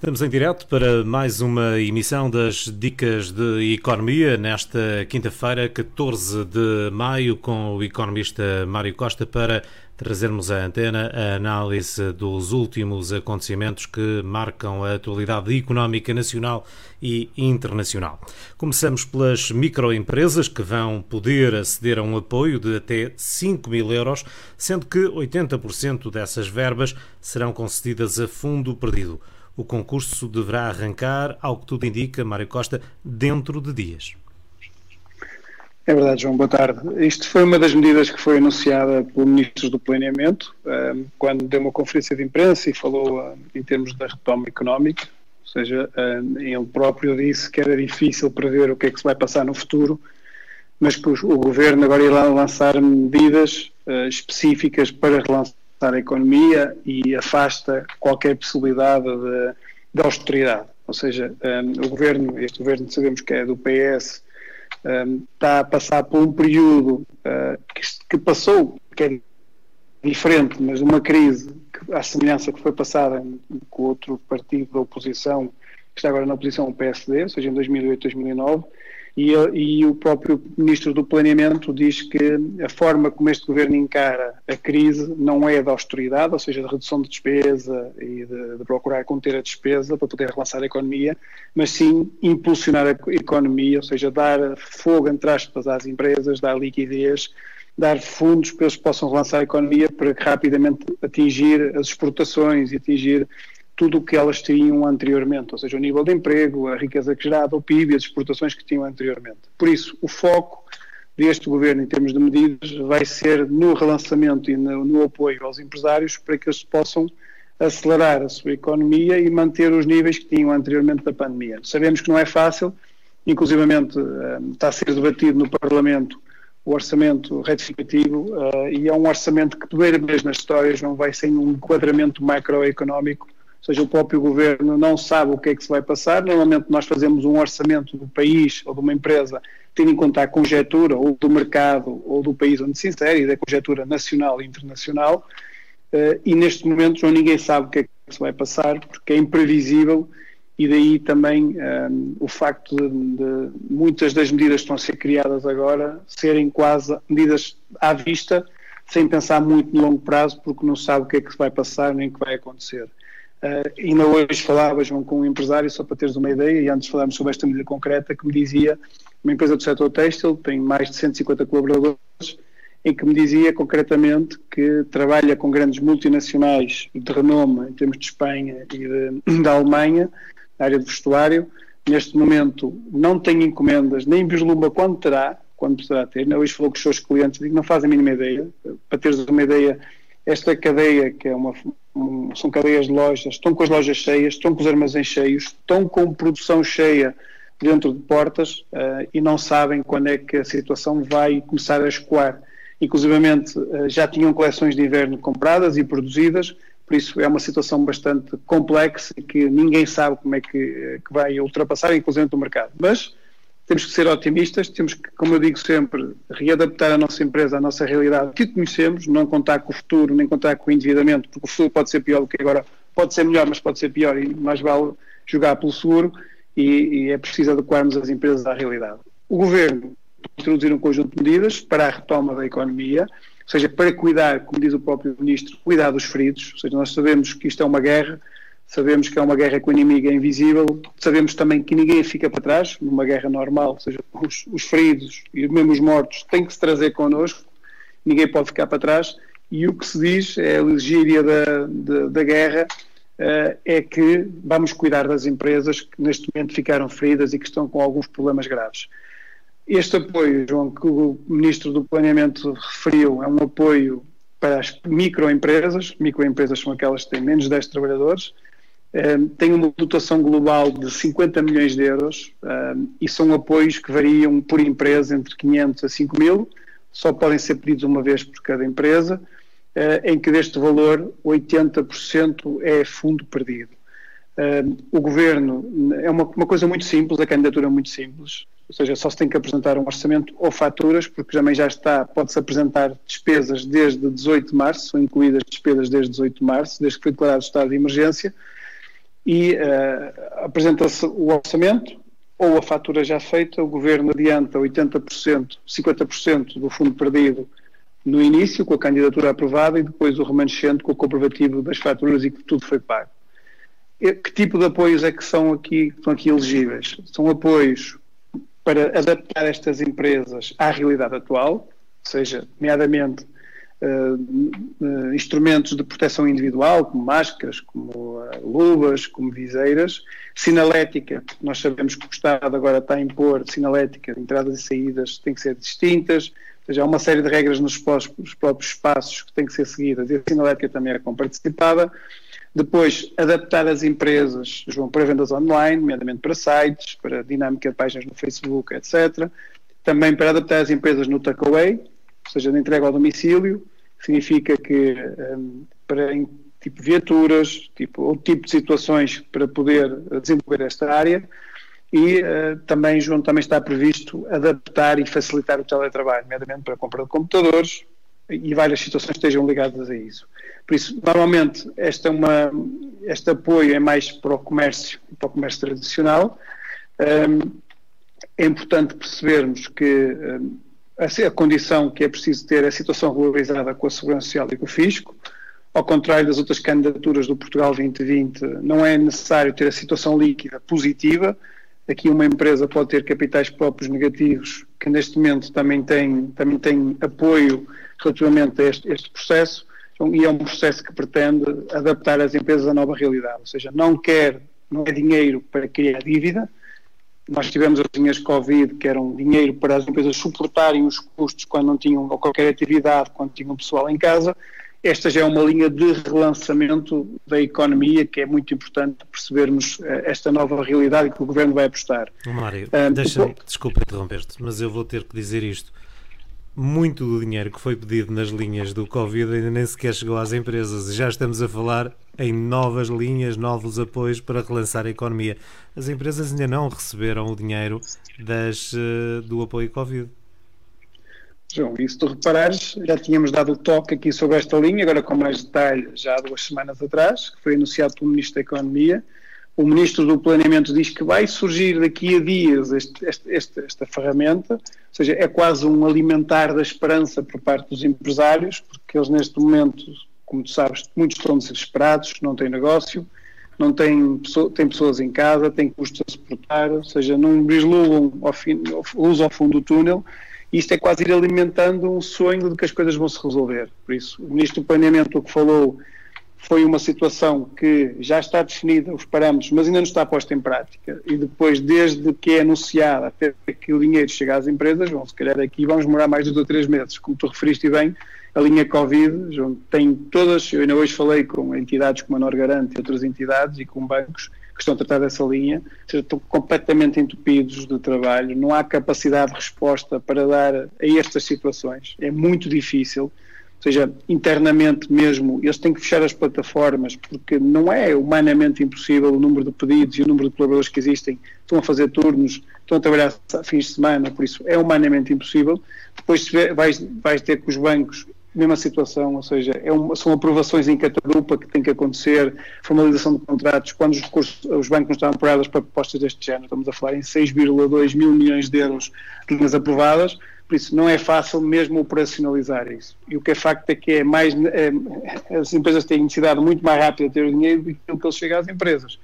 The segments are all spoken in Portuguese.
Estamos em direto para mais uma emissão das Dicas de Economia nesta quinta-feira, 14 de maio, com o economista Mário Costa para trazermos à antena a análise dos últimos acontecimentos que marcam a atualidade económica nacional e internacional. Começamos pelas microempresas que vão poder aceder a um apoio de até 5 mil euros, sendo que 80% dessas verbas serão concedidas a fundo perdido. O concurso deverá arrancar, ao que tudo indica, Mário Costa, dentro de dias. É verdade, João, boa tarde. Isto foi uma das medidas que foi anunciada pelo Ministro do Planeamento, ehm, quando deu uma conferência de imprensa e falou eh, em termos da retoma económica, ou seja, ehm, ele próprio disse que era difícil prever o que é que se vai passar no futuro, mas que o Governo agora irá lançar medidas eh, específicas para relançar a economia e afasta qualquer possibilidade de, de austeridade. Ou seja, um, o governo, este governo sabemos que é do PS, um, está a passar por um período uh, que, que, passou, que é diferente, mas uma crise, que, à semelhança que foi passada com outro partido da oposição, que está agora na oposição, o PSD, ou seja, em 2008, 2009, e, e, o próprio Ministro do Planeamento diz que a forma como este governo encara a crise não é da austeridade, ou seja, de redução de despesa e de, de, procurar conter a despesa para poder relançar a economia, mas sim impulsionar a economia, ou seja, dar fogo, entre aspas, às empresas, dar liquidez, dar fundos para eles possam relançar a economia para rapidamente atingir as exportações e atingir tudo o que elas tinham anteriormente, ou seja, o nível de emprego, a riqueza gerada, o PIB as exportações que tinham anteriormente. Por isso, o foco deste governo em termos de medidas vai ser no relançamento e no, no apoio aos empresários para que eles possam acelerar a sua economia e manter os níveis que tinham anteriormente da pandemia. Sabemos que não é fácil, inclusivamente eh, está a ser debatido no Parlamento o orçamento retificativo uh, e é um orçamento que, primeira vez nas histórias, não vai sem um enquadramento macroeconómico ou seja, o próprio governo não sabe o que é que se vai passar. Normalmente nós fazemos um orçamento do país ou de uma empresa tendo em conta a conjetura ou do mercado ou do país onde se insere e da conjetura nacional e internacional. Uh, e neste momento não ninguém sabe o que é que se vai passar porque é imprevisível e daí também um, eh, o facto de, de, muitas das medidas que estão a ser criadas agora serem quase medidas à vista, sem pensar muito no longo prazo, porque não sabe o que é que se vai passar nem o que vai acontecer. Uh, ainda hoje falava, João, com um empresário, só para teres uma ideia, e antes falámos sobre esta medida concreta, que me dizia, uma empresa do setor têxtil, tem mais de 150 colaboradores, em que me dizia concretamente que trabalha com grandes multinacionais de renome em termos de Espanha e de, da Alemanha, na área de vestuário. Neste momento não tem encomendas, nem vislumbra quando terá, quando poderá ter. Hoje falou com os seus clientes, digo, não fazem a mínima ideia. Para teres uma ideia, esta cadeia, que é uma, um, são cadeias de lojas, estão com as lojas cheias, estão com os armazéns cheios, estão com produção cheia dentro de portas uh, e não sabem quando é que a situação vai começar a escoar. Inclusivamente uh, já tinham coleções de inverno compradas e produzidas, por isso é uma situação bastante complexa que ninguém sabe como é que, eh, que vai ultrapassar, inclusive o mercado. Mas temos que ser otimistas, temos que, como eu digo sempre, readaptar a nossa empresa à nossa realidade que conhecemos, não contar com o futuro, nem contar com o endividamento, porque o futuro pode ser pior do que agora, pode ser melhor, mas pode ser pior e mais vale jogar pelo seguro e, e é preciso adequarmos as empresas à realidade. O Governo introduzir um conjunto de medidas para a retoma da economia, ou seja, para cuidar, como diz o próprio Ministro, cuidar dos feridos, ou seja, nós sabemos que isto é uma guerra, Sabemos que é uma guerra com o inimigo é invisível, sabemos também que ninguém fica para trás, numa guerra normal, ou seja, os, os feridos e mesmo os mortos têm que se trazer connosco, ninguém pode ficar para trás, e o que se diz, é a legíria da, da, da guerra, uh, é que vamos cuidar das empresas que neste momento ficaram feridas e que estão com alguns problemas graves. Este apoio, João, que o Ministro do Planeamento referiu, é um apoio para as microempresas, microempresas são aquelas que têm menos de 10 trabalhadores, um, tem uma dotação global de 50 milhões de euros um, e são apoios que variam por empresa entre 500 a 5 mil, só podem ser pedidos uma vez por cada empresa, uh, em que deste valor 80% é fundo perdido. Um, o governo é uma, uma, coisa muito simples, a candidatura é muito simples, ou seja, só se tem que apresentar um orçamento ou faturas, porque também já está, pode-se apresentar despesas desde 18 de março, são incluídas despesas desde 18 de março, desde que foi declarado o estado de emergência, e uh, apresenta-se o orçamento ou a fatura já feita, o Governo adianta 80%, 50% do fundo perdido no início, com a candidatura aprovada, e depois o remanescente com o comprovativo das faturas e que tudo foi pago. Que tipo de apoios é que são aqui, estão aqui elegíveis? São apoios para adaptar estas empresas à realidade atual, ou seja, nomeadamente uh, instrumentos de proteção individual, como máscaras, como uh, luvas, como viseiras, sinalética, nós sabemos que o Estado agora está a impor sinalética entradas e saídas têm que ser distintas, ou seja, há uma série de regras nos próprios espaços que têm que ser seguidas e a sinalética também é comparticipada. Depois, adaptar as empresas, João, para vendas online, nomeadamente para sites, para dinâmica de páginas no Facebook, etc. Também para adaptar as empresas no takeaway, ou seja, na entrega ao domicílio, significa que um, para tipo viaturas, tipo outro tipo de situações para poder desenvolver esta área e uh, também, João, também está previsto adaptar e facilitar o teletrabalho, nomeadamente para a compra de computadores e várias situações estejam ligadas a isso. Por isso, normalmente, esta é uma, este apoio é mais para o comércio, para o comércio tradicional. Um, é importante percebermos que um, a, condição que é preciso ter é a situação regularizada com a Segurança Social e com o Fisco. Ao contrário das outras candidaturas do Portugal 2020, não é necessário ter a situação líquida positiva. Aqui uma empresa pode ter capitais próprios negativos, que neste momento também tem, também tem apoio relativamente a este, este processo, então, e é um processo que pretende adaptar as empresas à nova realidade, ou seja, não quer, não é dinheiro para criar dívida, nós tivemos as linhas Covid, que eram dinheiro para as empresas suportarem os custos quando não tinham qualquer atividade, quando tinham pessoal em casa. Esta já é uma linha de relançamento da economia que é muito importante percebermos eh, esta nova realidade que o Governo vai apostar. Mário, um, deixa, desculpa interromper-te, mas eu vou ter que dizer isto muito do dinheiro que foi pedido nas linhas do Covid ainda nem sequer chegou às empresas. Já estamos a falar em novas linhas, novos apoios para relançar a economia. As empresas ainda não receberam o dinheiro das, eh, do apoio Covid. João, e se tu reparares, já tínhamos dado o toque aqui sobre esta linha, agora com mais detalhe já há duas semanas atrás, que foi anunciado pelo Ministro da Economia, o Ministro do Planeamento diz que vai surgir daqui a dias este, este, esta ferramenta, ou seja, é quase um alimentar da esperança por parte dos empresários, porque eles neste momento, como tu sabes, muitos estão desesperados, não têm negócio, não têm, têm pessoas em casa, têm custos a suportar, ou seja, não vislumbram luz ao fundo do túnel, e isto é quase ir alimentando um sonho de que as coisas vão se resolver. Por isso, o Ministro do Planeamento, o que falou foi uma situação que já está definida, os parâmetros, mas ainda não está posta em prática. E depois, desde que é anunciada até que o dinheiro chega às empresas, vão se calhar aqui vamos demorar mais de dois ou três meses. Como tu referiste bem, a linha Covid tem todas, eu ainda hoje falei com entidades como a Norgarante e outras entidades e com bancos que estão a tratar dessa linha, estão completamente entupidos de trabalho, não há capacidade de resposta para dar a estas situações, é muito difícil ou seja, internamente mesmo, eles têm que fechar as plataformas porque não é humanamente impossível o número de pedidos e o número de colaboradores que existem, estão a fazer turnos, estão a trabalhar fins de semana, por isso é humanamente impossível. Depois vais, vais ter com os bancos mesma situação, ou seja, é uma, são aprovações em catadupa que tem que acontecer, formalização de contratos, quando os, recursos, os bancos não estão apurados para propostas deste género, estamos a falar em 6,2 mil milhões de euros de linhas aprovadas, por isso não é fácil mesmo operacionalizar isso. E o que é facto é que é mais, é, as empresas têm necessidade muito mais rápida de ter o dinheiro do que ele chega às empresas.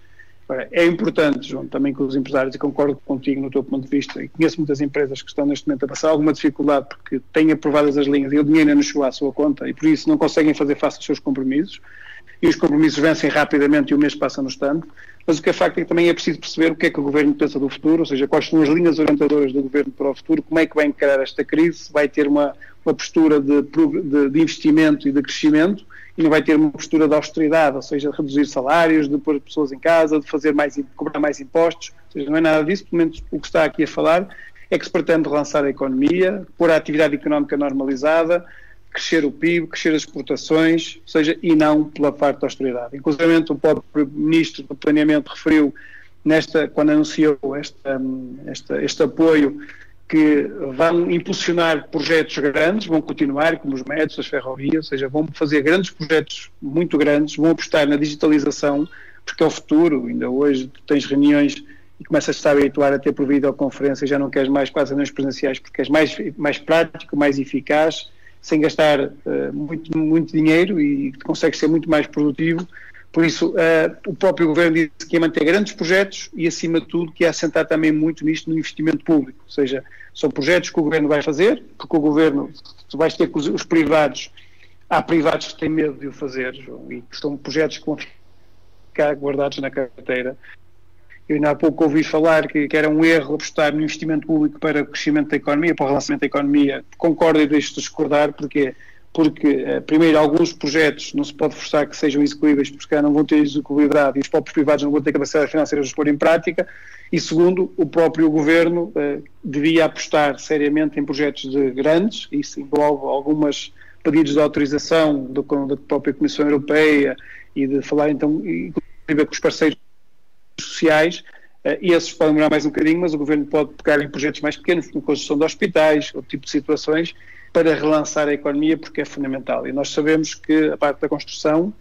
É importante, João, também com os empresários, e concordo contigo no teu ponto de vista, e conheço muitas empresas que estão neste momento a passar alguma dificuldade porque têm aprovadas as linhas e o dinheiro não chegou à sua conta e por isso não conseguem fazer face aos seus compromissos e os compromissos vencem rapidamente e o mês passa no estande. Mas o que é facto é que também é preciso perceber o que é que o Governo pensa do futuro, ou seja, quais são as linhas orientadoras do Governo para o futuro, como é que vai encarar esta crise, vai ter uma, uma postura de, de, de investimento e de crescimento e não vai ter uma postura de austeridade, ou seja, de reduzir salários, de pôr pessoas em casa, de fazer mais, de cobrar mais impostos, ou seja, não é nada disso, pelo menos o que está aqui a falar é que se pretende relançar a economia, pôr a atividade económica normalizada, crescer o PIB, crescer as exportações, ou seja, e não pela parte da austeridade. Inclusive o próprio Ministro do Planeamento referiu, nesta, quando anunciou esta, esta, este apoio, que vão impulsionar projetos grandes, vão continuar, como os métodos, as ferrovias, ou seja, vão fazer grandes projetos muito grandes, vão apostar na digitalização, porque é o futuro. Ainda hoje tens reuniões e começas a habituar a ter por videoconferência, já não queres mais quase reuniões presenciais, porque és mais, mais prático, mais eficaz, sem gastar uh, muito, muito dinheiro e consegues ser muito mais produtivo. Por isso, uh, o próprio governo disse que ia manter grandes projetos e, acima de tudo, que ia assentar também muito nisto no investimento público. Ou seja, são projetos que o governo vai fazer, porque o governo, tu vais ter os, os privados, há privados que têm medo de o fazer, João, e são projetos que vão ficar guardados na carteira. Eu ainda há pouco ouvi falar que, que, era um erro apostar no investimento público para o crescimento da economia, para o relançamento da economia. Concordo e deixo de discordar, porque porque, eh, primeiro, alguns projetos não se pode forçar que sejam execuíveis, porque não vão ter execuibilidade e os próprios privados não vão ter capacidade financeira de os pôr em prática, e segundo, o próprio governo eh, devia apostar seriamente em projetos de grandes, isso envolve algumas pedidos de autorização do, da própria Comissão Europeia e de falar então, inclusive com os parceiros sociais, uh, e esses podem demorar mais um bocadinho, mas o governo pode pegar em projetos mais pequenos, como construção de hospitais, outro tipo de situações, para relançar a economia, porque é fundamental. E nós sabemos que a parte da construção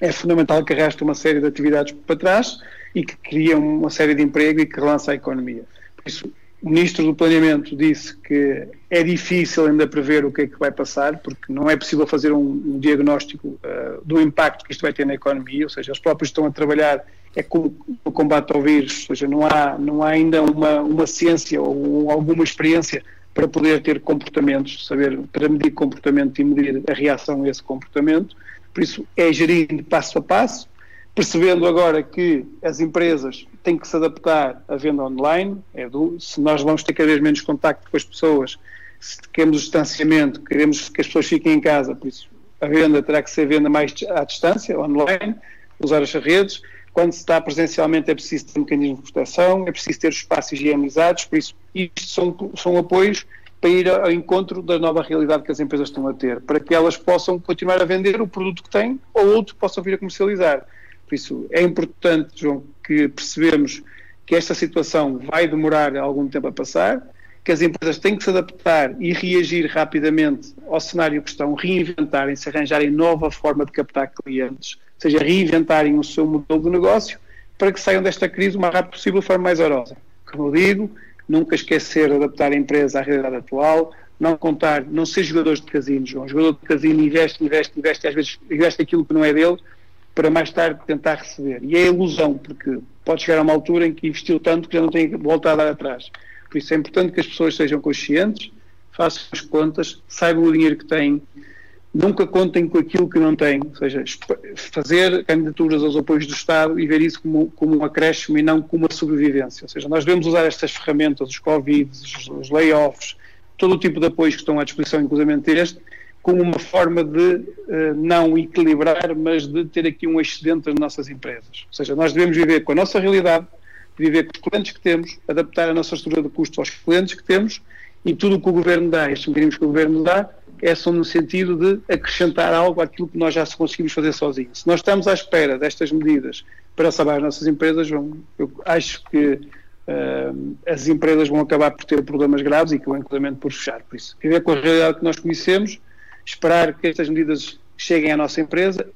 é fundamental que arrasta uma série de atividades para trás e que cria uma série de emprego e que relança a economia. Por isso, o Ministro do Planeamento disse que é difícil ainda prever o que é que vai passar, porque não é possível fazer um, um diagnóstico uh, do impacto que isto vai ter na economia, ou seja, os próprios estão a trabalhar é como o combate ao vírus, ou seja, não há, não há ainda uma, uma ciência ou alguma experiência para poder ter comportamentos, saber, para medir comportamento e medir a reação a esse comportamento. Por isso, é gerindo passo a passo, percebendo agora que as empresas têm que se adaptar à venda online, é do, se nós vamos ter cada vez menos contacto com as pessoas, se queremos distanciamento, queremos que as pessoas fiquem em casa, por isso a venda terá que ser venda mais à distância, online, usar as redes, quando se está presencialmente é preciso ter mecanismos de proteção, é preciso ter espaços higienizados, por isso isto são, são apoios para ir ao encontro da nova realidade que as empresas estão a ter, para que elas possam continuar a vender o produto que têm ou outro possam vir a comercializar. Por isso é importante, João, que percebemos que esta situação vai demorar algum tempo a passar, que as empresas têm que se adaptar e reagir rapidamente ao cenário que estão, reinventarem-se, arranjarem nova forma de captar clientes, seja, reinventarem o seu modelo de negócio para que saiam desta crise o mais rápido possível de forma mais orosa. Como eu digo, nunca esquecer de adaptar a empresa à realidade atual, não contar, não ser jogadores de casino, João. O jogador de casino investe, investe, investe, às vezes investe aquilo que não é dele, para mais tarde tentar receber. E é ilusão, porque pode chegar a uma altura em que investiu tanto que já não tem volta a dar atrás. Por isso é importante que as pessoas sejam conscientes, façam as contas, saibam o dinheiro que têm, nunca contem com aquilo que não têm, ou seja, fazer candidaturas aos apoios do Estado e ver isso como, como um acréscimo e não como uma sobrevivência. Ou seja, nós devemos usar estas ferramentas, os Covid, os, layoffs, todo o tipo de apoios que estão à disposição, inclusive este, como uma forma de uh, não equilibrar, mas de ter aqui um excedente das nossas empresas. Ou seja, nós devemos viver com a nossa realidade, viver com os clientes que temos, adaptar a nossa estrutura de custos aos clientes que temos e tudo o que o Governo dá, estes mecanismos que o Governo dá, é só no sentido de acrescentar algo àquilo que nós já conseguimos fazer sozinhos. Se nós estamos à espera destas medidas para salvar as nossas empresas, vão, eu acho que uh, as empresas vão acabar por ter problemas graves e que vão inclusive por fechar. Por isso, viver com a realidade que nós conhecemos, esperar que estas medidas cheguem à nossa empresa,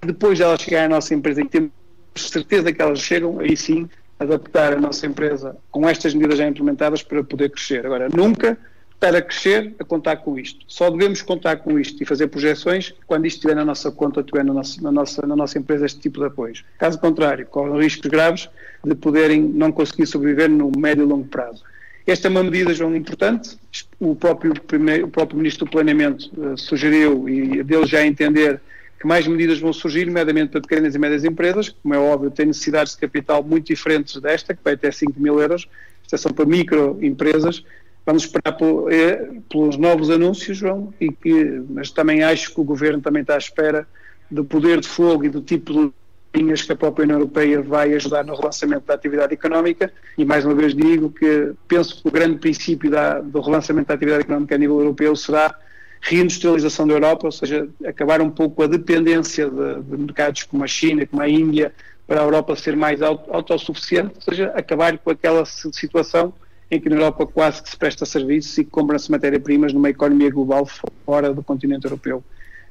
depois de elas chegarem à nossa empresa e temos certeza que elas chegam, aí sim adaptar a nossa empresa com estas medidas já implementadas para poder crescer. Agora, nunca para crescer a contar com isto. Só devemos contar com isto e fazer projeções quando isto estiver na nossa conta, estiver na nossa, na nossa, na nossa empresa este tipo de apoios. Caso contrário, correm riscos graves de poderem não conseguir sobreviver no médio e longo prazo. Esta é uma medida, João, importante. O próprio, primeiro, o próprio Ministro do Planeamento uh, sugeriu, e dele já entender, que mais medidas vão surgir, nomeadamente para pequenas e médias empresas, que, como é óbvio, têm necessidades de capital muito diferentes desta, que vai até 5 mil euros. Isto é só para microempresas. Vamos esperar eh, pelos novos anúncios, João, e que, mas também acho que o Governo também está à espera do poder de fogo e do tipo de linhas que a própria União Europeia vai ajudar no relançamento da atividade económica. E mais uma vez digo que penso que o grande princípio da, do relançamento da atividade económica a nível europeu será reindustrialização da Europa, ou seja, acabar um pouco a dependência de, de mercados como a China, como a Índia, para a Europa ser mais autossuficiente, ou seja, acabar com aquela situação em que na Europa quase que se presta serviços e compram-se matéria-primas numa economia global fora do continente europeu.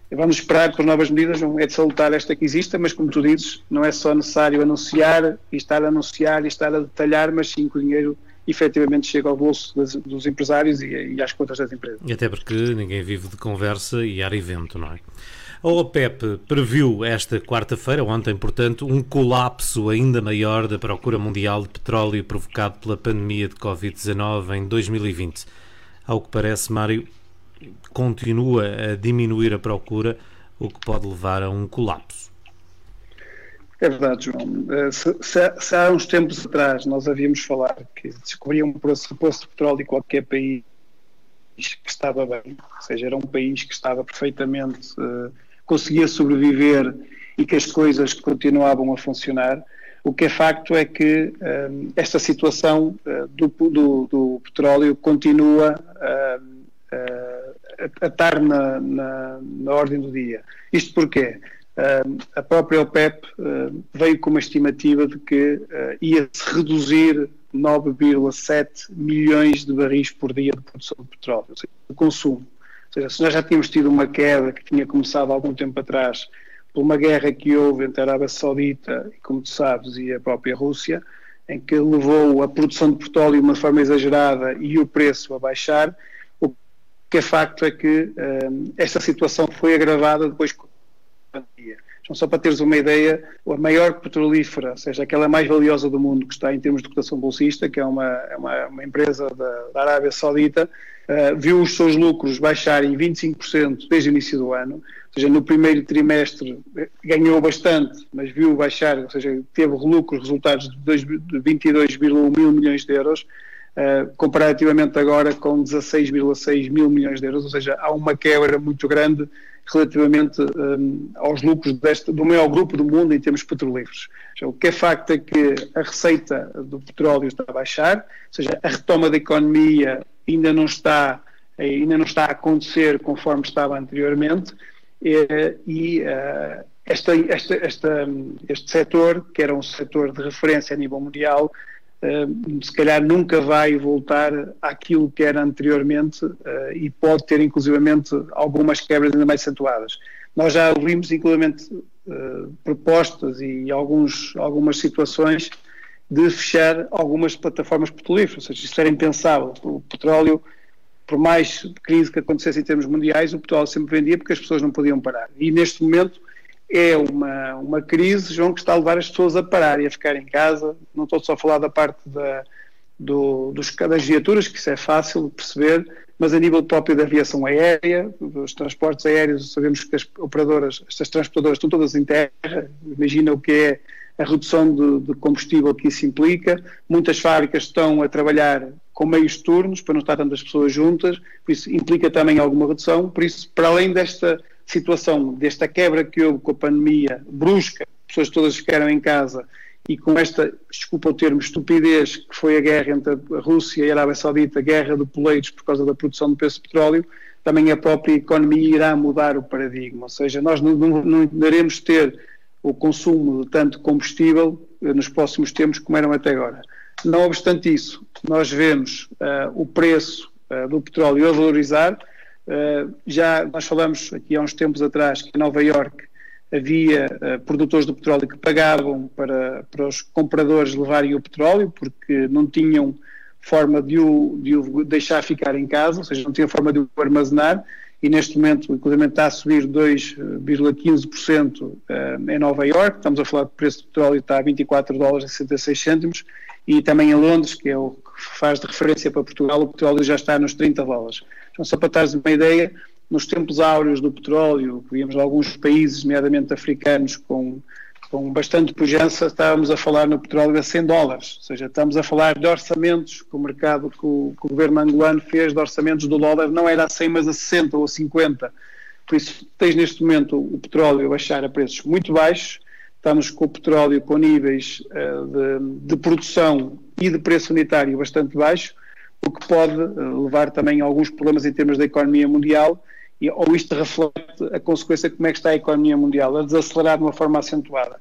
Vamos esperar por novas medidas, é de salutar esta que exista, mas como tu dizes, não é só necessário anunciar e estar a anunciar e estar a detalhar, mas sim que o dinheiro efetivamente chega ao bolso das, dos empresários e, e, às contas das empresas. E até porque ninguém vive de conversa e ar evento, não é? A OPEP previu esta quarta-feira, ontem, portanto, um colapso ainda maior da procura mundial de petróleo provocado pela pandemia de Covid-19 em 2020. Ao que parece, Mário, continua a diminuir a procura, o que pode levar a um colapso. É verdade, João. Eh, se, se, se, há uns tempos atrás nós havíamos falar que descobriam um poço de petróleo em qualquer país que estava bem, ou seja, era um país que estava perfeitamente, uh, conseguia sobreviver e que as coisas continuavam a funcionar, o que é facto é que uh, esta situação uh, do, do, do, petróleo continua a, estar na, na, na, ordem do dia. Isto porquê? Uh, a própria OPEP uh, veio com uma estimativa de que uh, ia-se reduzir 9,7 milhões de barris por dia de produção de petróleo, ou seja, de consumo. Seja, se nós já tínhamos tido uma queda que tinha começado há algum tempo atrás por uma guerra que houve entre a Arábia Saudita, como tu sabes, e a própria Rússia, em que levou a produção de petróleo de uma forma exagerada e o preço a baixar, que é facto é que um, esta situação foi agravada depois com a pandemia. Então, só para teres uma ideia, a maior petrolífera, ou seja, aquela mais valiosa do mundo que está em termos de cotação bolsista, que é uma, é uma, uma empresa da, da, Arábia Saudita, uh, viu os seus lucros baixarem 25% desde o início do ano, ou seja, no primeiro trimestre eh, ganhou bastante, mas viu baixar, ou seja, teve lucros, resultados de 22,1 mil milhões de euros, Uh, comparativamente agora com 16,6 mil milhões de euros, ou seja, há uma quebra muito grande relativamente um, aos lucros deste, do maior grupo do mundo em termos petrolíferos. O que é facto é que a receita do petróleo está a baixar, ou seja, a retoma da economia ainda não está, ainda não está a acontecer conforme estava anteriormente, e, e uh, esta, esta, esta, este setor, que era um setor de referência a nível mundial, se calhar nunca vai voltar àquilo que era anteriormente e pode ter inclusivamente algumas quebras ainda mais acentuadas. Nós já ouvimos inclusivamente propostas e alguns, algumas situações de fechar algumas plataformas petrolíferas, ou seja, isso era impensável. O petróleo, por mais crise que acontecesse em termos mundiais, o petróleo sempre vendia porque as pessoas não podiam parar. E neste momento é uma, uma crise, João, que está a levar as pessoas a parar e a ficar em casa. Não estou só a falar da parte da, do, dos, das viaturas, que isso é fácil de perceber, mas a nível próprio da aviação aérea, dos transportes aéreos, sabemos que as operadoras, estas transportadoras estão todas em terra, imagina o que é a redução de, de, combustível que isso implica. Muitas fábricas estão a trabalhar com meios turnos para não estar tantas pessoas juntas, por isso implica também alguma redução. Por isso, para além desta situação desta quebra que houve com a pandemia brusca, pessoas todas ficaram em casa e com esta, desculpa o termo, estupidez que foi a guerra entre a Rússia e a Arábia Saudita, guerra de poleiros por causa da produção de preço de petróleo, também a própria economia irá mudar o paradigma, ou seja, nós não, não, não iremos ter o consumo de tanto combustível eh, nos próximos tempos como eram até agora. Não obstante isso, nós vemos uh, o preço uh, do petróleo a valorizar, Uh, já nós falamos aqui há uns tempos atrás que em Nova York havia produtores de petróleo que pagavam para, para os compradores levarem o petróleo porque não tinham forma de o, de o deixar ficar em casa, ou seja, não tinham forma de o armazenar e neste momento, inclusive, está a subir 2,15% eh, em Nova York. Estamos a falar o preço do petróleo está a 24 dólares e 66 cêntimos e também em Londres, que é o que faz de referência para Portugal, o petróleo já está nos 30 dólares. Então, só para teres uma ideia, nos tempos áureos do petróleo, que víamos alguns países, nomeadamente africanos, com, com bastante pujança, estávamos a falar no petróleo a 100 dólares. Ou seja, estamos a falar de orçamentos que o mercado, que o, que o governo angolano fez de orçamentos do dólar, não era a 100, mas a 60 ou a 50. Por isso, tens neste momento o petróleo a baixar a preços muito baixos, estamos com o petróleo com níveis uh, de, de produção e de preço unitário bastante baixo, o que pode eh, levar também a alguns problemas em termos da economia mundial, e, ou isto reflete a consequência de como é que está a economia mundial, a desacelerar de uma forma acentuada.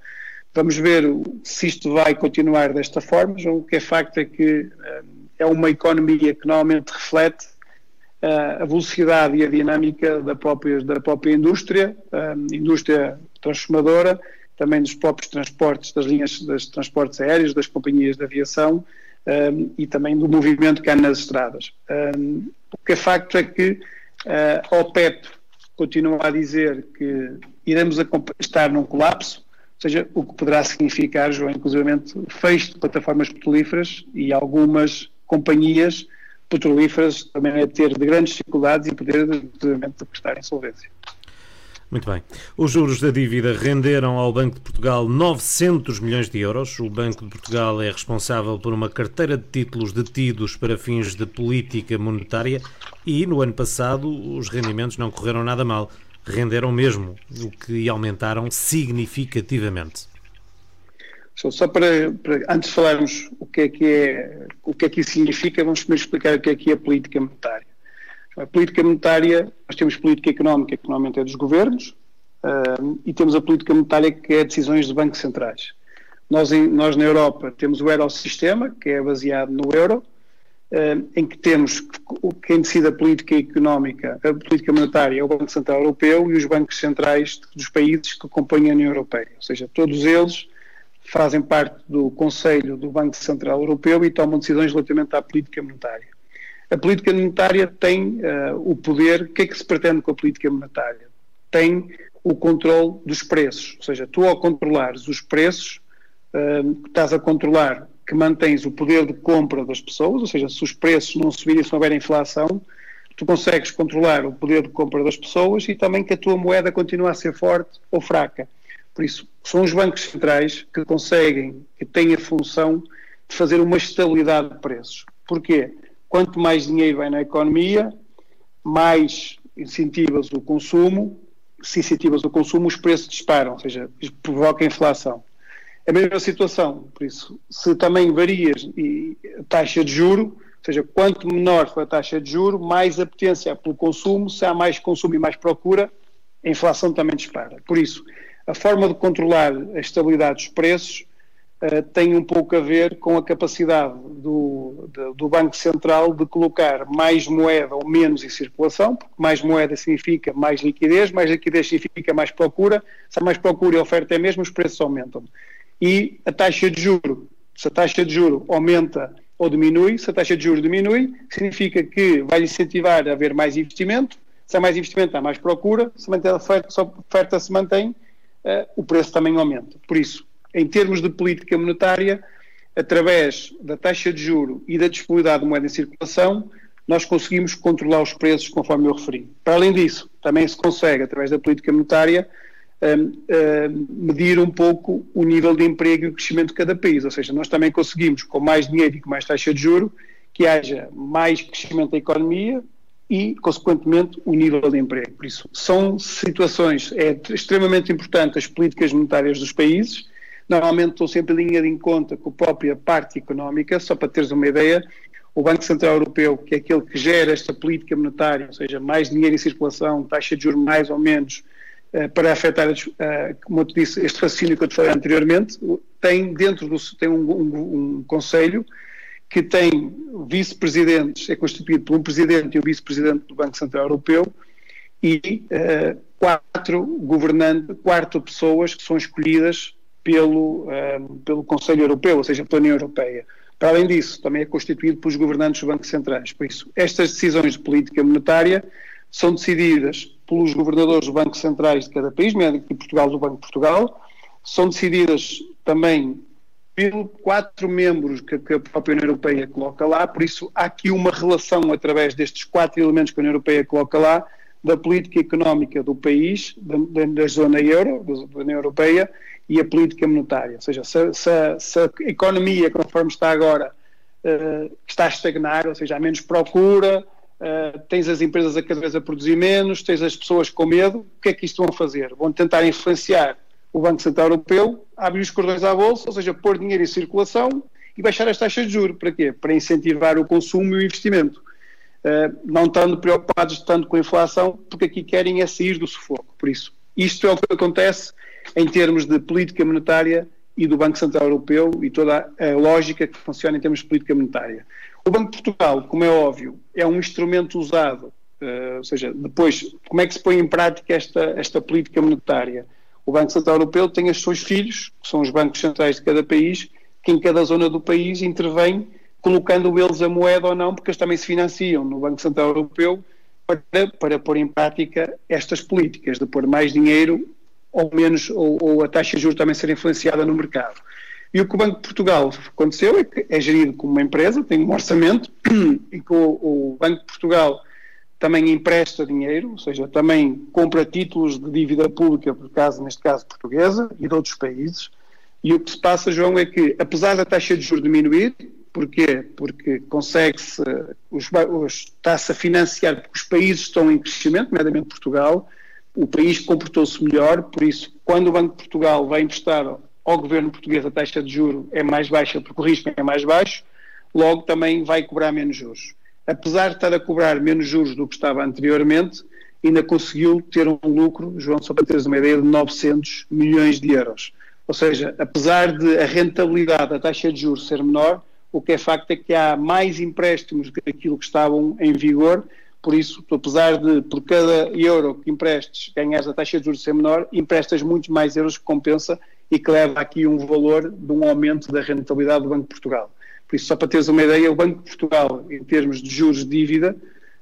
Vamos ver se isto vai continuar desta forma, o que é facto é que eh, é uma economia que normalmente reflete a velocidade e a dinâmica da própria, da própria indústria, indústria transformadora, também dos próprios transportes, das linhas dos transportes aéreos, das companhias de aviação e também do movimento que há nas estradas. O que é facto é que a OPEP continua a dizer que iremos estar num colapso, ou seja, o que poderá significar, João, inclusivamente, fecho de plataformas petrolíferas e algumas companhias petrolíferas também a ter de grandes dificuldades e poder, inclusivamente, de prestar insolvência. Muito bem. Os juros da dívida renderam ao Banco de Portugal 900 milhões de euros. O Banco de Portugal é responsável por uma carteira de títulos detidos para fins de política monetária e, no ano passado, os rendimentos não correram nada mal. Renderam mesmo, o que aumentaram significativamente. Só para, para, antes de falarmos o que é que é, o que é que isso significa, vamos primeiro explicar o que é que é a política monetária. A política monetária, nós temos política económica, que normalmente é dos governos, uh, e temos a política monetária, que é decisões dos bancos centrais. Nós, em, nós na Europa temos o Eurosistema, que é baseado no euro, uh, em que temos quem decide a política económica, a política monetária é o Banco Central Europeu e os bancos centrais dos países que acompanham a União Europeia. Ou seja, todos eles fazem parte do Conselho do Banco Central Europeu e tomam decisões relativamente à política monetária. A política monetária tem uh, o poder. O que é que se pretende com a política monetária? Tem o controle dos preços. Ou seja, tu ao controlares os preços, uh, estás a controlar que mantens o poder de compra das pessoas, ou seja, se os preços não subirem, se não houver inflação, tu consegues controlar o poder de compra das pessoas e também que a tua moeda continue a ser forte ou fraca. Por isso, são os bancos centrais que conseguem, que têm a função de fazer uma estabilidade de preços. Porquê? Quanto mais dinheiro vai na economia, mais incentivas o consumo, se incentivas o consumo, os preços disparam, ou seja, provoca inflação. A mesma situação, por isso, se também varias e a taxa de juro, ou seja, quanto menor for a taxa de juro, mais apetência há pelo consumo, se há mais consumo e mais procura, a inflação também dispara. Por isso, a forma de controlar a estabilidade dos preços uh, tem um pouco a ver com a capacidade do, do Banco Central de colocar mais moeda ou menos em circulação, porque mais moeda significa mais liquidez, mais liquidez significa mais procura, se há mais procura e oferta é mesmo, os preços aumentam. E a taxa de juro, se a taxa de juro aumenta ou diminui, se a taxa de juros diminui, significa que vai incentivar a haver mais investimento, se há mais investimento há mais procura, se a oferta, se mantém, uh, o preço também aumenta. Por isso, em termos de política monetária, através da taxa de juro e da disponibilidade de moeda em circulação, nós conseguimos controlar os preços conforme eu referi. Para além disso, também se consegue, através da política monetária, um, um, medir um pouco o nível de emprego e o crescimento de cada país. Ou seja, nós também conseguimos, com mais dinheiro e com mais taxa de juro, que haja mais crescimento da economia, e, consequentemente, o nível de emprego. Por isso, são situações, é extremamente importante as políticas monetárias dos países, normalmente estão sempre em linha de conta com a própria parte económica, só para teres uma ideia, o Banco Central Europeu, que é aquele que gera esta política monetária, ou seja, mais dinheiro em circulação, taxa de juros mais ou menos, eh, para afetar, eh, como eu te disse, este raciocínio que eu te falei anteriormente, tem dentro do, tem um, um, um conselho que tem vice-presidentes, é constituído por um presidente e um vice-presidente do Banco Central Europeu e uh, quatro governantes, quatro pessoas que são escolhidas pelo, uh, pelo Conselho Europeu, ou seja, pela União Europeia. Para além disso, também é constituído pelos governantes dos bancos centrais. Por isso, estas decisões de política monetária são decididas pelos governadores dos bancos centrais de cada país, nomeadamente em Portugal do Banco de Portugal, são decididas também pelos quatro membros que, que, a própria União Europeia coloca lá, por isso há aqui uma relação através destes quatro elementos que a União Europeia coloca lá, da política económica do país, da, da zona euro, da, União Europeia, e a política monetária. Ou seja, se, se, se a economia, conforme está agora, uh, está a estagnar, ou seja, há menos procura, uh, tens as empresas a cada vez a produzir menos, tens as pessoas com medo, o que é que isto vão fazer? Vão tentar influenciar o Banco Central Europeu abrir os cordões à bolsa, ou seja, pôr dinheiro em circulação e baixar as taxas de juros. Para quê? Para incentivar o consumo e o investimento. Uh, não estando preocupados tanto com a inflação, porque aqui querem é sair do sufoco. Por isso, isto é o que acontece em termos de política monetária e do Banco Central Europeu e toda a lógica que funciona em termos de política monetária. O Banco de Portugal, como é óbvio, é um instrumento usado, uh, ou seja, depois, como é que se põe em prática esta, esta política monetária? O Banco Central Europeu tem os seus filhos, que são os bancos centrais de cada país, que em cada zona do país intervêm, colocando eles a moeda ou não, porque eles também se financiam no Banco Central Europeu para, para pôr em prática estas políticas, de pôr mais dinheiro ou menos, ou, ou a taxa de juros também ser influenciada no mercado. E o que o Banco de Portugal aconteceu é que é gerido como uma empresa, tem um orçamento, e que o, o Banco de Portugal também empresta dinheiro, ou seja, também compra títulos de dívida pública, por caso, neste caso portuguesa e de outros países. E o que se passa, João, é que, apesar da taxa de juros diminuir, porquê? Porque consegue-se, está-se a financiar, porque os países estão em crescimento, nomeadamente Portugal, o país comportou-se melhor, por isso, quando o Banco de Portugal vai emprestar ao governo português a taxa de juro é mais baixa, porque o risco é mais baixo, logo também vai cobrar menos juros. Apesar de estar a cobrar menos juros do que estava anteriormente, ainda conseguiu ter um lucro, João, só para teres uma ideia, de 900 milhões de euros. Ou seja, apesar de a rentabilidade da taxa de juros ser menor, o que é facto é que há mais empréstimos do que aquilo que estavam em vigor por isso, apesar de por cada euro que emprestes ganhares a taxa de juros ser menor, emprestas muitos mais euros que compensa e que leva aqui um valor de um aumento da rentabilidade do Banco de Portugal. Por isso, só para teres uma ideia, o Banco de Portugal, em termos de juros de dívida,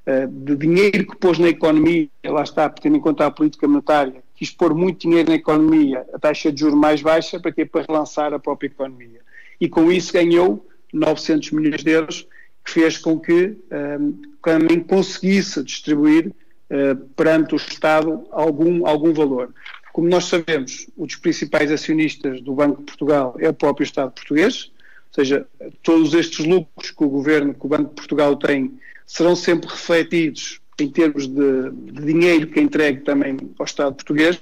eh, de dinheiro que pôs na economia, lá está, tendo em conta a política monetária, quis pôr muito dinheiro na economia, a taxa de juros mais baixa, para quê? Para relançar a própria economia. E com isso ganhou 900 milhões de euros, que fez com que um, também conseguisse distribuir uh, perante o Estado algum, algum valor. Como nós sabemos, um dos principais acionistas do Banco de Portugal é o próprio Estado português, ou seja, todos estes lucros que o governo, que o Banco de Portugal tem, serão sempre refletidos em termos de, de dinheiro que é entregue também ao Estado português,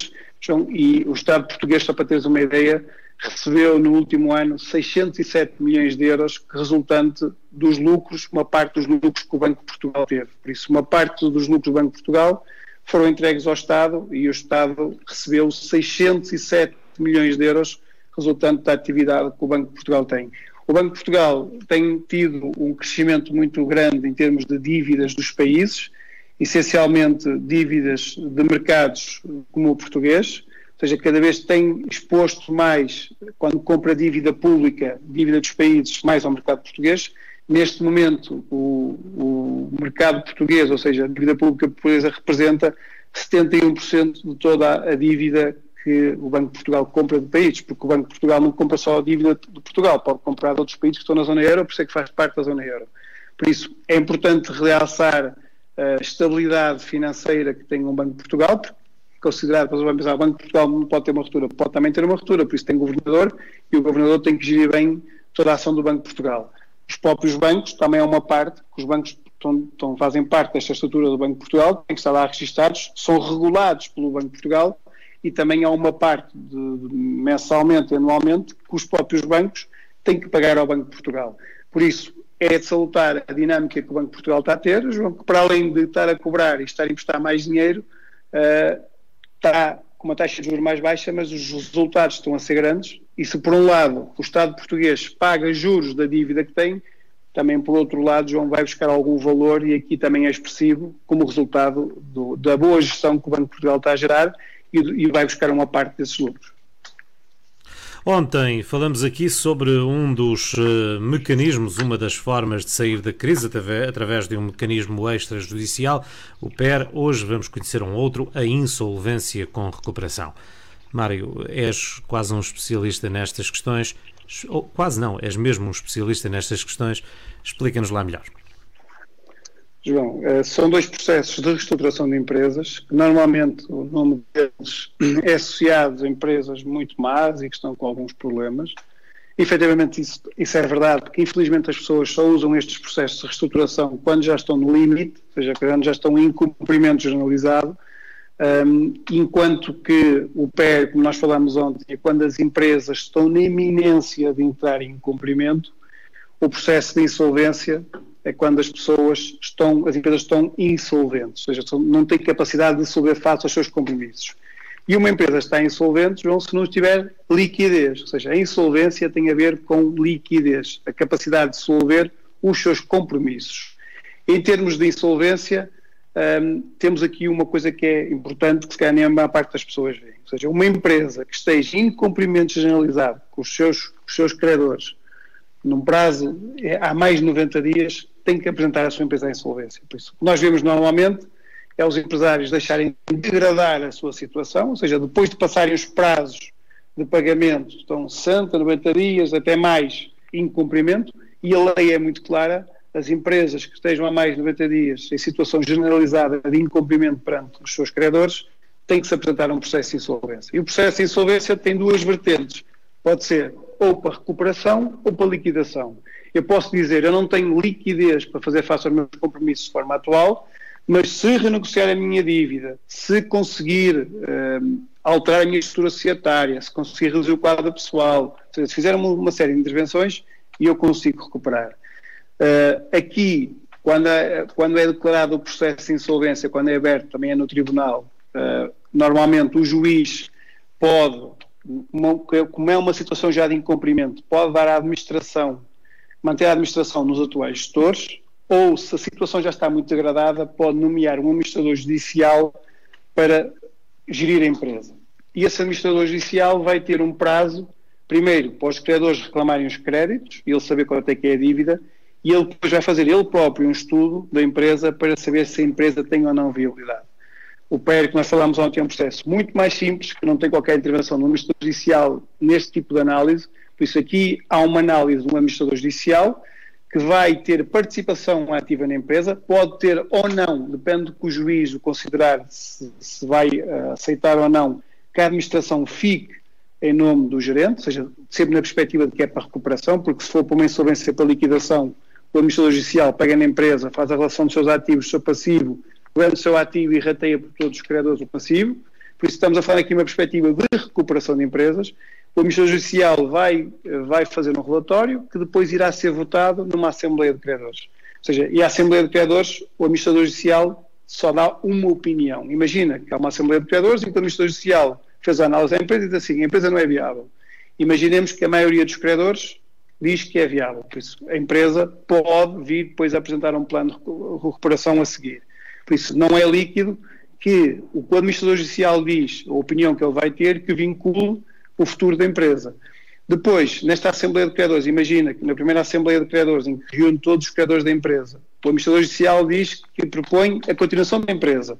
e o Estado português, só para teres uma ideia, recebeu no último ano 607 milhões de euros, resultante dos lucros, uma parte dos lucros que o Banco de Portugal teve. Por isso, uma parte dos lucros do Banco de Portugal foram entregues ao Estado e o Estado recebeu 607 milhões de euros, resultante da atividade que o Banco de Portugal tem. O Banco de Portugal tem tido um crescimento muito grande em termos de dívidas dos países, essencialmente dívidas de mercados como o português, seja, cada vez tem exposto mais, quando compra dívida pública, dívida dos países, mais ao mercado português. Neste momento, o, o mercado português, ou seja, a dívida pública portuguesa, representa 71% de toda a dívida que o Banco de Portugal compra de países, porque o Banco de Portugal não compra só a dívida de Portugal, pode comprar de outros países que estão na zona euro, por isso é que faz parte da zona euro. Por isso, é importante realçar a estabilidade financeira que tem o Banco de Portugal, porque considerado, vamos pensar, o Banco de Portugal não pode ter uma ruptura, pode também ter uma ruptura, por isso tem governador e o governador tem que gerir bem toda a ação do Banco de Portugal. Os próprios bancos também é uma parte, os bancos estão, fazem parte desta estrutura do Banco de Portugal, têm que estar lá registados, são regulados pelo Banco de Portugal e também há uma parte de, de, mensalmente e anualmente que os próprios bancos têm que pagar ao Banco de Portugal. Por isso, é de salutar a dinâmica que o Banco de Portugal está a ter, para além de estar a cobrar e estar a emprestar mais dinheiro, uh, está com uma taxa de juros mais baixa, mas os resultados estão a ser grandes. E se, por um lado, o Estado português paga juros da dívida que tem, também, por outro lado, João vai buscar algum valor e aqui também é expressivo como resultado do, da boa gestão que o Banco de Portugal está a gerar e, e vai buscar uma parte desses lucros. Ontem falamos aqui sobre um dos uh, mecanismos, uma das formas de sair da crise através de um mecanismo extrajudicial, o PER. Hoje vamos conhecer um outro, a insolvência com recuperação. Mário, és quase um especialista nestas questões, ou quase não, és mesmo um especialista nestas questões. Explica-nos lá melhor. João, eh, são dois processos de reestruturação de empresas, que normalmente o nome deles é associado a empresas muito más e que estão com alguns problemas. Efetivamente, isso, isso, é verdade, porque infelizmente as pessoas só usam estes processos de reestruturação quando já estão no limite, ou seja, quando já estão em cumprimento generalizado, um, enquanto que o PER, como nós falamos ontem, é quando as empresas estão na iminência de entrar em cumprimento, o processo de insolvência é quando as pessoas estão, as empresas estão insolventes, ou seja, não têm capacidade de solver face aos seus compromissos. E uma empresa está insolvente, João, se não tiver liquidez, ou seja, a insolvência tem a ver com liquidez, a capacidade de solver os seus compromissos. Em termos de insolvência, um, temos aqui uma coisa que é importante, que se calhar nem a maior parte das pessoas vê. Ou seja, uma empresa que esteja em cumprimento generalizado com os seus, os seus credores, num prazo é, há mais de 90 dias, tem que apresentar a sua empresa à insolvência. Por isso, o que nós vemos normalmente é os empresários deixarem degradar a sua situação, ou seja, depois de passarem os prazos de pagamento, estão 60, 90 dias, até mais, em cumprimento, e a lei é muito clara, as empresas que estejam há mais de 90 dias em situação generalizada de incumprimento perante os seus credores têm que se apresentar a um processo de insolvência. E o processo de insolvência tem duas vertentes. Pode ser ou para recuperação ou para liquidação. Eu posso dizer, eu não tenho liquidez para fazer face aos meus compromissos de forma atual, mas se renegociar a minha dívida, se conseguir um, alterar a minha estrutura societária, se conseguir reduzir o quadro pessoal, se fizer uma, uma série de intervenções, eu consigo recuperar. Uh, aqui, quando é, quando é, declarado o processo de insolvência, quando é aberto, também é no tribunal, uh, normalmente o juiz pode, como é uma situação já de incumprimento, pode dar à administração, manter a administração nos atuais gestores, ou se a situação já está muito degradada, pode nomear um administrador judicial para gerir a empresa. E esse administrador judicial vai ter um prazo, primeiro, para os credores reclamarem os créditos, e ele saber quanto é que é a dívida, e ele depois vai fazer ele próprio um estudo da empresa para saber se a empresa tem ou não viabilidade. O PER que nós falámos ontem é um processo muito mais simples, que não tem qualquer intervenção do administrador judicial neste tipo de análise, por isso aqui há uma análise de um administrador judicial que vai ter participação ativa na empresa, pode ter ou não, depende do que o juiz considerar se, se vai uh, aceitar ou não, que a administração fique em nome do gerente, ou seja, sempre na perspectiva de que é para recuperação, porque se for para uma insolvência para liquidação, o administrador judicial pega na empresa, faz a relação dos seus ativos, do seu passivo, vende o seu ativo e rateia por todos os criadores o passivo. Por isso estamos a falar aqui uma perspectiva de recuperação de empresas. O administrador judicial vai, vai fazer um relatório que depois irá ser votado numa Assembleia de Criadores. Ou seja, e a Assembleia de Criadores, o administrador judicial só dá uma opinião. Imagina que há uma Assembleia de Criadores e que o administrador judicial fez a análise da empresa e diz assim, a empresa não é viável. Imaginemos que a maioria dos criadores diz que é viável. Por isso, a empresa pode vir depois apresentar um plano de recuperação a seguir. Por isso, não é líquido que o que o administrador judicial diz, a opinião que ele vai ter, que vincule o futuro da empresa. Depois, nesta Assembleia de Criadores, imagina que na primeira Assembleia de Criadores, em que reúne todos os criadores da empresa, o administrador judicial diz que propõe a continuação da empresa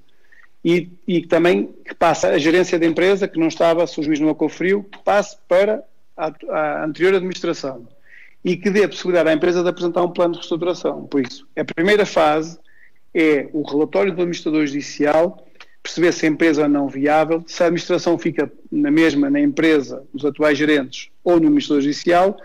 e, e também que passa a gerência da empresa, que não estava, se o juiz não a conferiu, que passe para a, a anterior administração e que dê a possibilidade à empresa de apresentar um plano de reestruturação. Por isso, a primeira fase é o relatório do administrador judicial, perceber se a empresa é não viável, se a administração fica na mesma na empresa, nos atuais gerentes ou no administrador judicial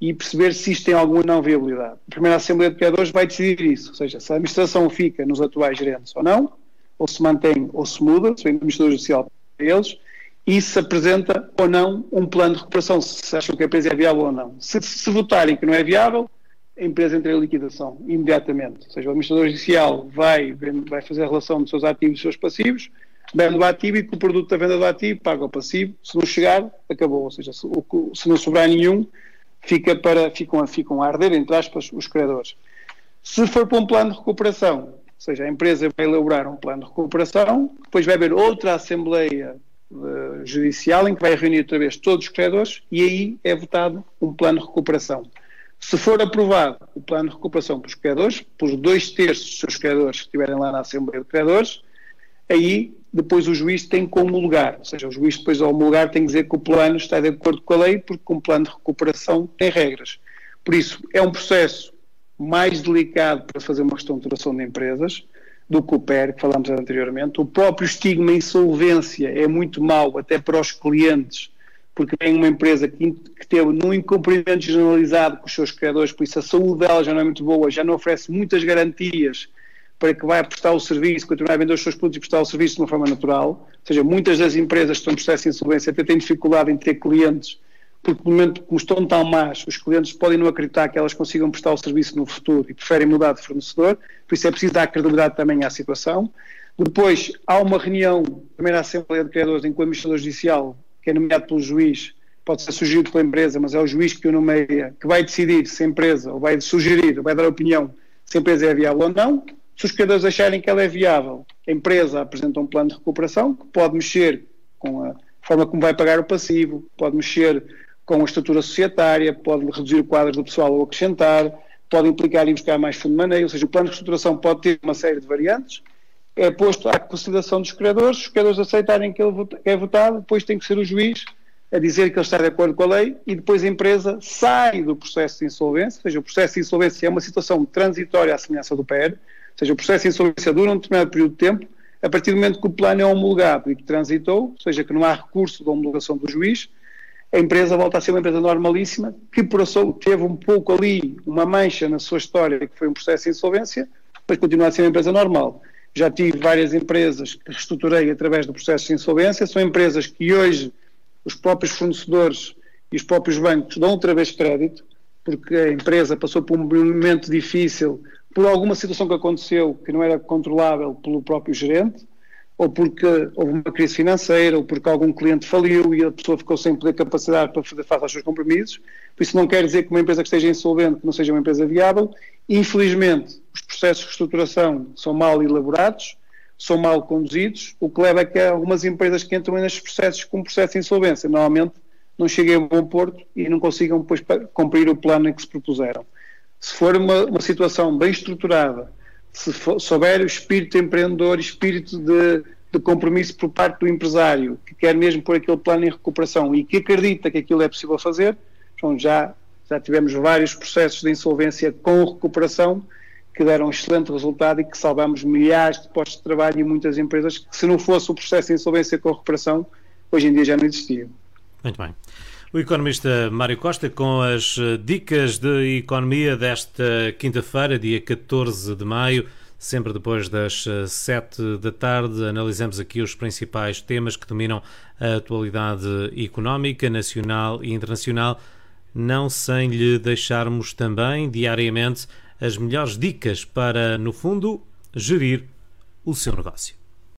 e perceber se isto tem alguma não viabilidade. A primeira Assembleia de Criadores vai decidir isso, ou seja, se a administração fica nos atuais gerentes ou não, ou se mantém ou se muda, se o administrador judicial para eles, e se apresenta ou não um plano de recuperação, se acham que a empresa é viável ou não. Se, se votarem que não é viável, a empresa entra em liquidação imediatamente. Ou seja, o administrador judicial vai, vai fazer a relação dos seus ativos e dos seus passivos, vende o ativo e com o produto da venda do ativo paga o passivo. Se não chegar, acabou. Ou seja, se, se não sobrar nenhum, fica para, ficam, ficam a arder, entre aspas, os credores. Se for para um plano de recuperação, ou seja, a empresa vai elaborar um plano de recuperação, depois vai haver outra Assembleia uh, Judicial em que vai reunir outra vez todos os credores e aí é votado um plano de recuperação. Se for aprovado o plano de recuperação pelos credores, por dois terços dos seus credores que estiverem lá na Assembleia de Credores, aí depois o juiz tem que homologar, ou seja, o juiz depois ao homologar tem que dizer que o plano está de acordo com a lei, porque um plano de recuperação tem regras. Por isso, é um processo mais delicado para fazer uma reestruturação de empresas do que o PER, que falámos anteriormente. O próprio estigma insolvência é muito mau até para os clientes, porque tem uma empresa que, que teve num incumprimento generalizado com os seus criadores, por isso a saúde dela já não é muito boa, já não oferece muitas garantias para que vai prestar o serviço, continuar a vender os seus produtos e prestar o serviço de uma forma natural. Ou seja, muitas das empresas que estão em processo de insolvência até têm dificuldade em ter clientes, porque no momento como estão tão más, os clientes podem não acreditar que elas consigam prestar o serviço no futuro e preferem mudar de fornecedor, por isso é preciso dar credibilidade também à situação. Depois, há uma reunião, primeira Assembleia de Criadores, em que o administrador judicial que é nomeado pelo juiz, pode ser sugerido pela empresa, mas é o juiz que o nomeia que vai decidir se a empresa, ou vai sugerir, ou vai dar opinião se a empresa é viável ou não. Se os criadores acharem que ela é viável, a empresa apresenta um plano de recuperação que pode mexer com a forma como vai pagar o passivo, pode mexer com a estrutura societária, pode reduzir o quadro do pessoal ou acrescentar, pode implicar em buscar mais fundo de maneio, ou seja, o plano de reestruturação pode ter uma série de variantes, é posto à consideração dos criadores, os criadores aceitarem que ele é votado, depois tem que ser o juiz a dizer que ele está de acordo com a lei e depois a empresa sai do processo de insolvência, ou seja, o processo de insolvência é uma situação transitória à semelhança do PER, ou seja, o processo de insolvência dura um determinado período de tempo, a partir do momento que o plano é homologado e que transitou, ou seja, que não há recurso da homologação do juiz, a empresa volta a ser uma empresa normalíssima, que por teve um pouco ali uma mancha na sua história, que foi um processo de insolvência, mas continua a ser uma empresa normal. Já tive várias empresas que reestruturei através do processo de insolvência, são empresas que hoje os próprios fornecedores e os próprios bancos dão outra vez crédito, porque a empresa passou por um momento difícil, por alguma situação que aconteceu que não era controlável pelo próprio gerente, ou porque houve uma crise financeira, ou porque algum cliente faliu e a pessoa ficou sem poder capacidade para fazer face aos seus compromissos. Por isso não quer dizer que uma empresa que esteja insolvente não seja uma empresa viável. Infelizmente, os processos de reestruturação são mal elaborados, são mal conduzidos, o que leva a que algumas empresas que entram nestes processos com processo de insolvência, normalmente não cheguem a bom porto e não consigam depois cumprir o plano em que se propuseram. Se for uma, uma situação bem estruturada, se, for, o espírito empreendedor, espírito de, de, compromisso por parte do empresário, que quer mesmo pôr aquele plano em recuperação e que acredita que aquilo é possível fazer, então já, já tivemos vários processos de insolvência com recuperação que deram um excelente resultado e que salvamos milhares de postos de trabalho e muitas empresas que, se não fosse o processo de insolvência com recuperação, hoje em dia já não existiam. Muito bem. O economista Mário Costa com as eh, dicas de economia desta quinta-feira, dia 14 de maio, sempre depois das 7 eh, da tarde. Analisamos aqui os principais temas que dominam a atualidade económica, nacional e internacional, não sem lhe deixarmos também diariamente as melhores dicas para, no fundo, gerir o seu negócio.